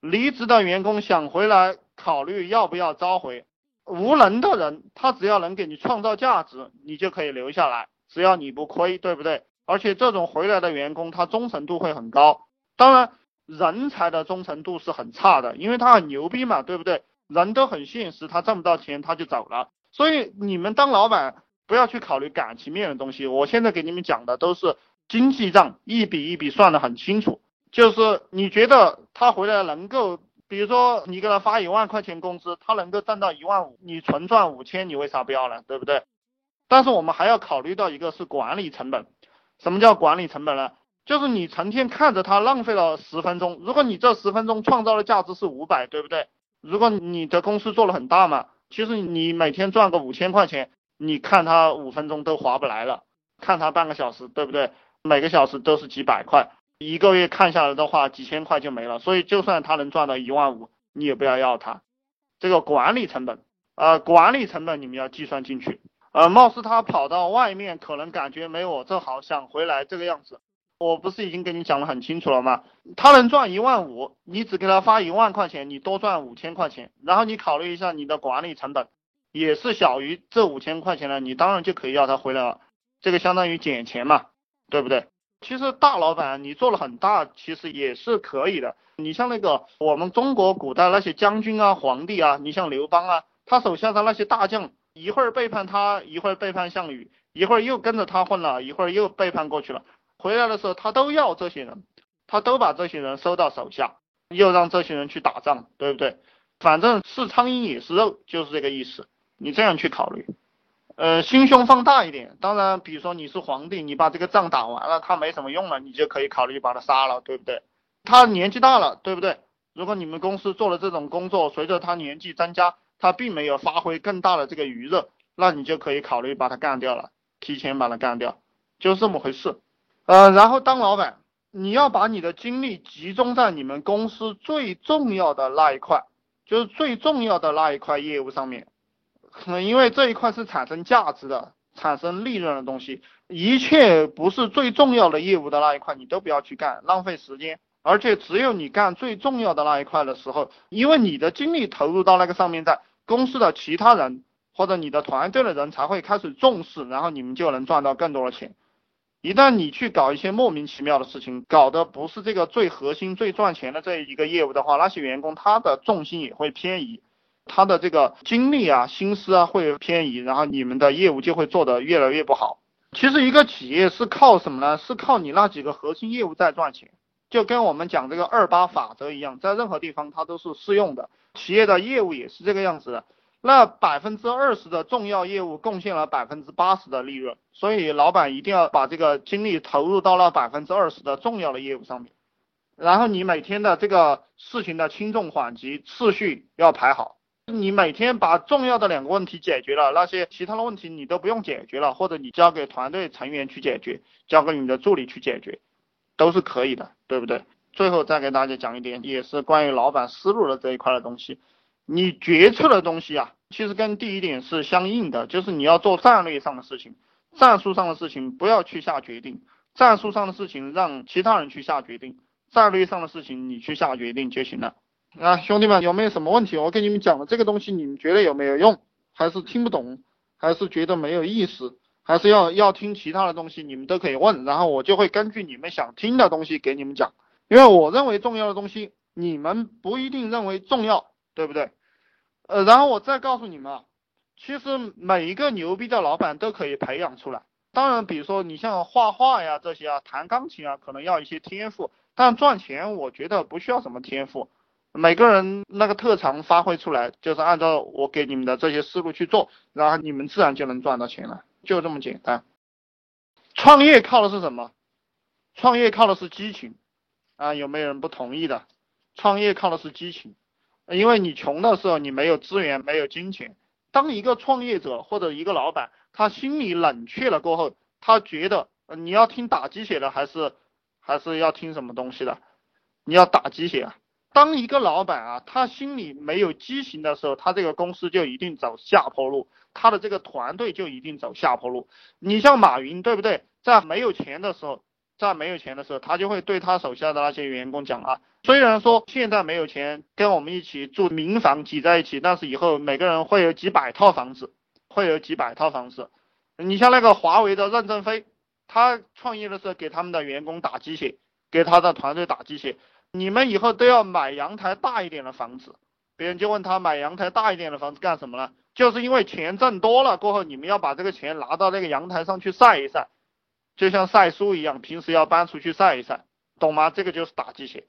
离职的员工想回来，考虑要不要召回。无能的人，他只要能给你创造价值，你就可以留下来，只要你不亏，对不对？而且这种回来的员工，他忠诚度会很高。当然，人才的忠诚度是很差的，因为他很牛逼嘛，对不对？人都很现实，他挣不到钱他就走了。所以你们当老板不要去考虑感情面的东西。我现在给你们讲的都是经济账，一笔一笔算得很清楚。就是你觉得他回来能够。比如说你给他发一万块钱工资，他能够挣到一万五，你纯赚五千，你为啥不要呢？对不对？但是我们还要考虑到一个是管理成本。什么叫管理成本呢？就是你成天看着他浪费了十分钟，如果你这十分钟创造的价值是五百，对不对？如果你的公司做了很大嘛，其实你每天赚个五千块钱，你看他五分钟都划不来了，看他半个小时，对不对？每个小时都是几百块。一个月看下来的话，几千块就没了。所以就算他能赚到一万五，你也不要要他。这个管理成本，呃，管理成本你们要计算进去。呃，貌似他跑到外面，可能感觉没我这好，想回来这个样子。我不是已经跟你讲的很清楚了吗？他能赚一万五，你只给他发一万块钱，你多赚五千块钱。然后你考虑一下你的管理成本，也是小于这五千块钱的，你当然就可以要他回来了。这个相当于减钱嘛，对不对？其实大老板你做了很大，其实也是可以的。你像那个我们中国古代那些将军啊、皇帝啊，你像刘邦啊，他手下的那些大将，一会儿背叛他，一会儿背叛项羽，一会儿又跟着他混了，一会儿又背叛过去了。回来的时候他都要这些人，他都把这些人收到手下，又让这些人去打仗，对不对？反正是苍蝇也是肉，就是这个意思。你这样去考虑。呃，心胸放大一点。当然，比如说你是皇帝，你把这个仗打完了，他没什么用了，你就可以考虑把他杀了，对不对？他年纪大了，对不对？如果你们公司做了这种工作，随着他年纪增加，他并没有发挥更大的这个余热，那你就可以考虑把他干掉了，提前把他干掉，就是这么回事。呃，然后当老板，你要把你的精力集中在你们公司最重要的那一块，就是最重要的那一块业务上面。可能，因为这一块是产生价值的、产生利润的东西，一切不是最重要的业务的那一块，你都不要去干，浪费时间。而且只有你干最重要的那一块的时候，因为你的精力投入到那个上面，在公司的其他人或者你的团队的人才会开始重视，然后你们就能赚到更多的钱。一旦你去搞一些莫名其妙的事情，搞的不是这个最核心、最赚钱的这一个业务的话，那些员工他的重心也会偏移。他的这个精力啊、心思啊会偏移，然后你们的业务就会做得越来越不好。其实一个企业是靠什么呢？是靠你那几个核心业务在赚钱，就跟我们讲这个二八法则一样，在任何地方它都是适用的。企业的业务也是这个样子的。那百分之二十的重要业务贡献了百分之八十的利润，所以老板一定要把这个精力投入到那百分之二十的重要的业务上面。然后你每天的这个事情的轻重缓急次序要排好。你每天把重要的两个问题解决了，那些其他的问题你都不用解决了，或者你交给团队成员去解决，交给你的助理去解决，都是可以的，对不对？最后再给大家讲一点，也是关于老板思路的这一块的东西。你决策的东西啊，其实跟第一点是相应的，就是你要做战略上的事情，战术上的事情不要去下决定，战术上的事情让其他人去下决定，战略上的事情你去下决定就行了。啊，兄弟们，有没有什么问题？我给你们讲的这个东西，你们觉得有没有用？还是听不懂？还是觉得没有意思？还是要要听其他的东西？你们都可以问，然后我就会根据你们想听的东西给你们讲。因为我认为重要的东西，你们不一定认为重要，对不对？呃，然后我再告诉你们啊，其实每一个牛逼的老板都可以培养出来。当然，比如说你像画画呀这些啊，弹钢琴啊，可能要一些天赋，但赚钱我觉得不需要什么天赋。每个人那个特长发挥出来，就是按照我给你们的这些思路去做，然后你们自然就能赚到钱了，就这么简单。创业靠的是什么？创业靠的是激情啊！有没有人不同意的？创业靠的是激情，因为你穷的时候你没有资源，没有金钱。当一个创业者或者一个老板，他心里冷却了过后，他觉得你要听打鸡血的，还是还是要听什么东西的？你要打鸡血啊！当一个老板啊，他心里没有激情的时候，他这个公司就一定走下坡路，他的这个团队就一定走下坡路。你像马云，对不对？在没有钱的时候，在没有钱的时候，他就会对他手下的那些员工讲啊，虽然说现在没有钱跟我们一起住民房挤在一起，但是以后每个人会有几百套房子，会有几百套房子。你像那个华为的任正非，他创业的时候给他们的员工打鸡血，给他的团队打鸡血，你们以后都要买阳台大一点的房子。别人就问他买阳台大一点的房子干什么呢？就是因为钱挣多了过后，你们要把这个钱拿到那个阳台上去晒一晒。就像晒书一样，平时要搬出去晒一晒，懂吗？这个就是打鸡血。